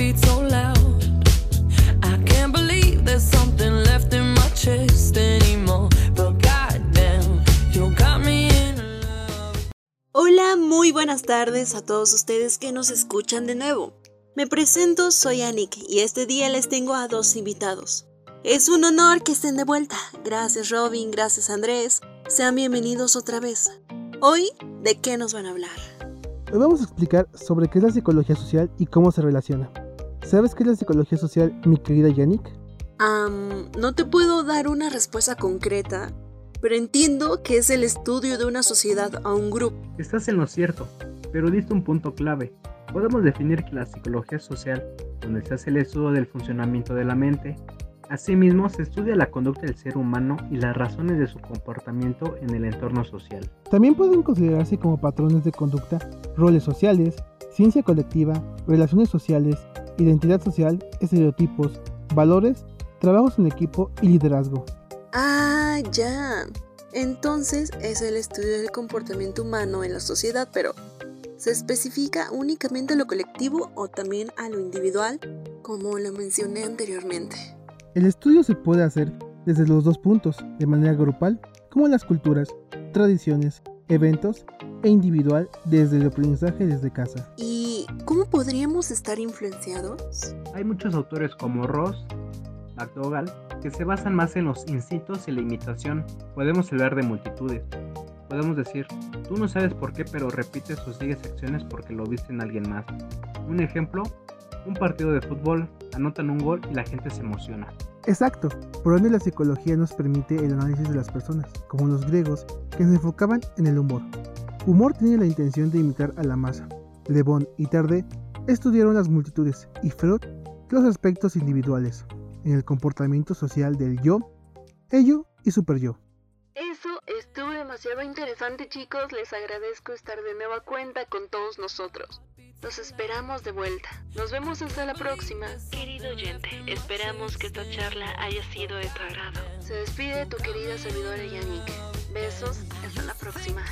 I can't believe there's something left in my chest anymore. Hola, muy buenas tardes a todos ustedes que nos escuchan de nuevo. Me presento, soy Anik y este día les tengo a dos invitados. Es un honor que estén de vuelta. Gracias Robin, gracias Andrés. Sean bienvenidos otra vez. Hoy, ¿de qué nos van a hablar? Hoy vamos a explicar sobre qué es la psicología social y cómo se relaciona. ¿Sabes qué es la psicología social, mi querida Yannick? Um, no te puedo dar una respuesta concreta, pero entiendo que es el estudio de una sociedad a un grupo. Estás en lo cierto, pero diste un punto clave. Podemos definir que la psicología social, donde se hace el estudio del funcionamiento de la mente, asimismo se estudia la conducta del ser humano y las razones de su comportamiento en el entorno social. También pueden considerarse como patrones de conducta, roles sociales, ciencia colectiva, relaciones sociales, identidad social, estereotipos, valores, trabajos en equipo y liderazgo. Ah, ya. Entonces es el estudio del comportamiento humano en la sociedad, pero ¿se especifica únicamente a lo colectivo o también a lo individual, como lo mencioné anteriormente? El estudio se puede hacer desde los dos puntos, de manera grupal, como las culturas, tradiciones, eventos, e individual desde el aprendizaje desde casa. ¿Y cómo podríamos estar influenciados? Hay muchos autores como Ross, McDougall, que se basan más en los instintos y la imitación. Podemos hablar de multitudes. Podemos decir, tú no sabes por qué, pero repites o sigues acciones porque lo viste en alguien más. Un ejemplo, un partido de fútbol, anotan un gol y la gente se emociona. Exacto, por donde la psicología nos permite el análisis de las personas, como los griegos, que se enfocaban en el humor. Humor tiene la intención de imitar a la masa. Le Bon y Tarde estudiaron las multitudes y Freud los aspectos individuales en el comportamiento social del yo, ello y super yo. Eso estuvo demasiado interesante chicos, les agradezco estar de nueva cuenta con todos nosotros. Los esperamos de vuelta. Nos vemos hasta la próxima. Querido oyente, esperamos que esta charla haya sido de tu agrado. Se despide tu querida servidora Yannick. Besos, hasta la próxima.